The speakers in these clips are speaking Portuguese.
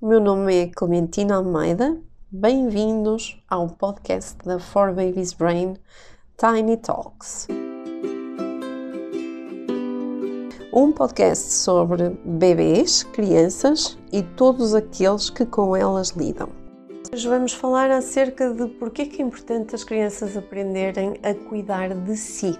o meu nome é Clementina Almeida. Bem-vindos ao podcast da For Babies Brain Tiny Talks. Um podcast sobre bebês, crianças e todos aqueles que com elas lidam. Hoje vamos falar acerca de porque é que é importante as crianças aprenderem a cuidar de si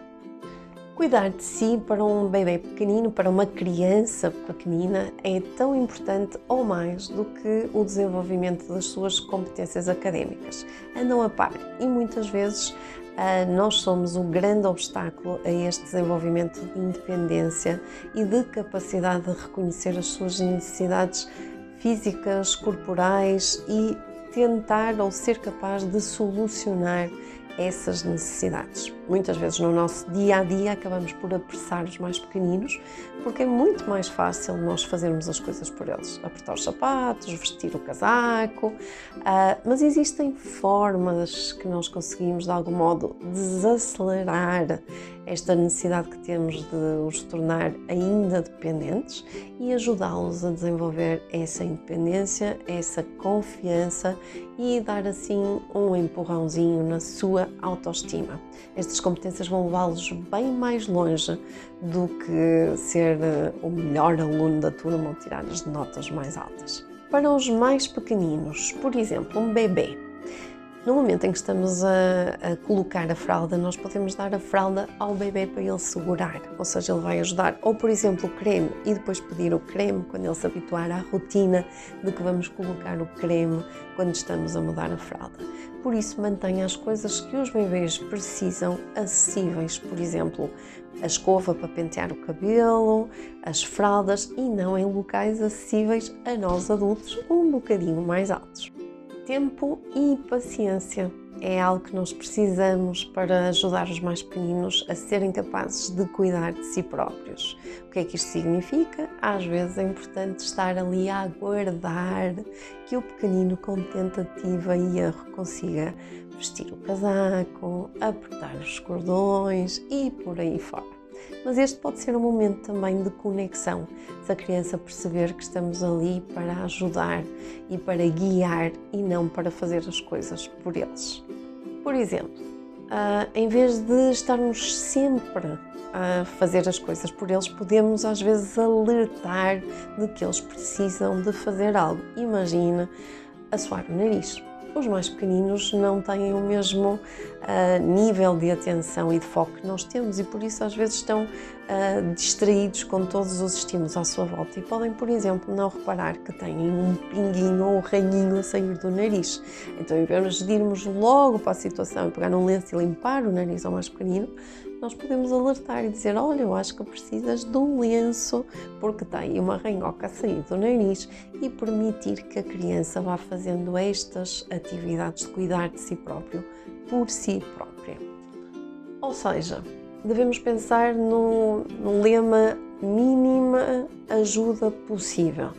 Cuidar de si para um bebê pequenino, para uma criança pequenina, é tão importante ou mais do que o desenvolvimento das suas competências académicas. Andam a par e muitas vezes ah, nós somos o grande obstáculo a este desenvolvimento de independência e de capacidade de reconhecer as suas necessidades físicas, corporais e tentar ou ser capaz de solucionar essas necessidades. Muitas vezes no nosso dia a dia acabamos por apressar os mais pequeninos, porque é muito mais fácil nós fazermos as coisas por eles. Apertar os sapatos, vestir o casaco, uh, mas existem formas que nós conseguimos de algum modo desacelerar esta necessidade que temos de os tornar ainda dependentes e ajudá-los a desenvolver essa independência, essa confiança e dar assim um empurrãozinho na sua autoestima. Estas competências vão levá-los bem mais longe do que ser eh, o melhor aluno da turma ou tirar as notas mais altas. Para os mais pequeninos, por exemplo, um bebê, no momento em que estamos a, a, colocar a fralda, nós podemos dar a fralda ao bebê para ele segurar, ou seja, ele vai ajudar, ou por exemplo o creme, e depois pedir o creme quando ele se habituar à rotina de que vamos colocar o creme quando estamos a mudar a fralda. Por isso, mantenha as coisas que os bebês precisam acessíveis, por exemplo, a escova para pentear o cabelo, as fraldas e não em locais acessíveis a nós adultos um bocadinho mais altos. Tempo e paciência é algo que nós precisamos para ajudar os mais pequeninos a serem capazes de cuidar de si próprios. O que é que isto significa? Às vezes é importante estar ali a aguardar que o pequenino, com tentativa e erro, consiga vestir o casaco, apertar os cordões e por aí fora mas este pode ser um momento também de conexão, se a criança perceber que estamos ali para ajudar e para guiar e não para fazer as coisas por eles. Por exemplo, uh, em vez de estarmos sempre a fazer as coisas por eles, podemos às vezes alertar de que eles precisam de fazer algo. Imagina assoar o nariz os mais pequeninos não têm o mesmo uh, nível de atenção e de foco que nós temos e por isso às vezes estão uh, distraídos com todos os estímulos à sua volta e podem, por exemplo, não reparar que têm um pinguinho ou um ranhinho a sair do nariz. Então, em vez de irmos logo para a situação e pegar um lenço e limpar o nariz ao mais pequenino, nós podemos alertar e dizer: Olha, eu acho que precisas de um lenço porque tem uma ranhoca a sair do nariz e permitir que a criança vá fazendo estas atividades de cuidar de si próprio por si própria. Ou seja, devemos pensar no, no lema mínima ajuda possível.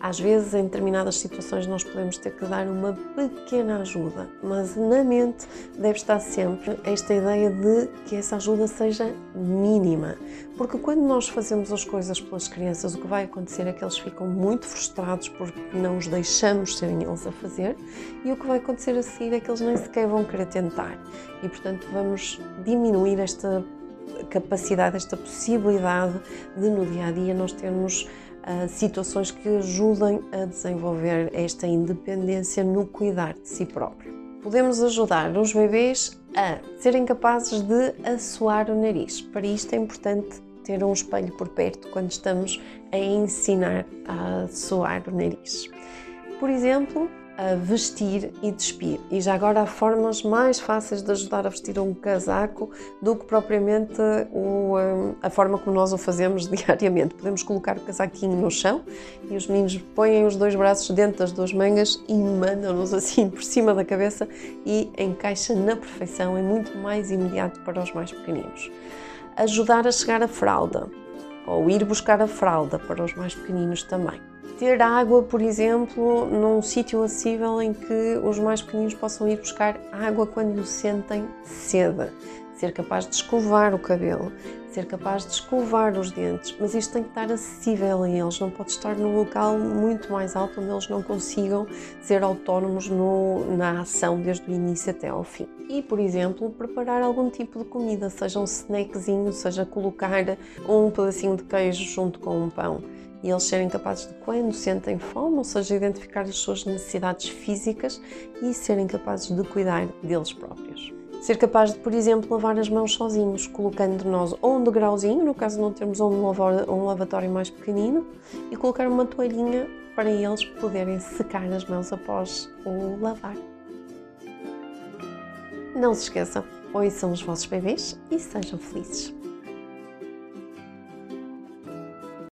Às vezes, em determinadas situações, nós podemos ter que dar uma pequena ajuda, mas na mente deve estar sempre esta ideia de que essa ajuda seja mínima. Porque quando nós fazemos as coisas pelas crianças, o que vai acontecer é que eles ficam muito frustrados porque não os deixamos serem eles a fazer, e o que vai acontecer a seguir é que eles nem sequer vão querer tentar. E portanto, vamos diminuir esta capacidade, esta possibilidade de no dia a dia nós termos uh, situações que ajudem a desenvolver esta independência no cuidar de si próprio. Podemos ajudar os bebês a serem capazes de assoar o nariz. Para isto é importante ter um espelho por perto quando estamos a ensinar a soar o nariz. Por exemplo, a vestir e despir. E já agora há formas mais fáceis de ajudar a vestir um casaco do que propriamente o, hum, a forma como nós o fazemos diariamente. Podemos colocar o casaquinho no chão e os meninos põem os dois braços dentro das duas mangas e mandam-nos assim por cima da cabeça e encaixa na perfeição, é muito mais imediato para os mais pequeninos. Ajudar a chegar a fralda ou ir buscar a fralda para os mais pequeninos também ter água, por exemplo, num sítio acessível em que os mais pequeninos possam ir buscar água quando sentem sede. Ser capaz de escovar o cabelo, ser capaz de escovar os dentes, mas isto tem que estar acessível a eles, não pode estar num local muito mais alto onde eles não consigam ser autónomos no, na ação desde o início até ao fim. E, por exemplo, preparar algum tipo de comida, seja um snackzinho, seja colocar um pedacinho de queijo junto com um pão e eles serem capazes de, quando sentem fome, ou seja, identificar as suas necessidades físicas e serem capazes de cuidar deles próprios. Ser capaz de, por exemplo, lavar as mãos sozinhos, colocando nós ou um degrauzinho, no caso não termos um, um lavatório mais pequenino, e colocar uma toalhinha para eles poderem secar as mãos após o lavar. Não se esqueçam, ouçam os vossos bebês e sejam felizes.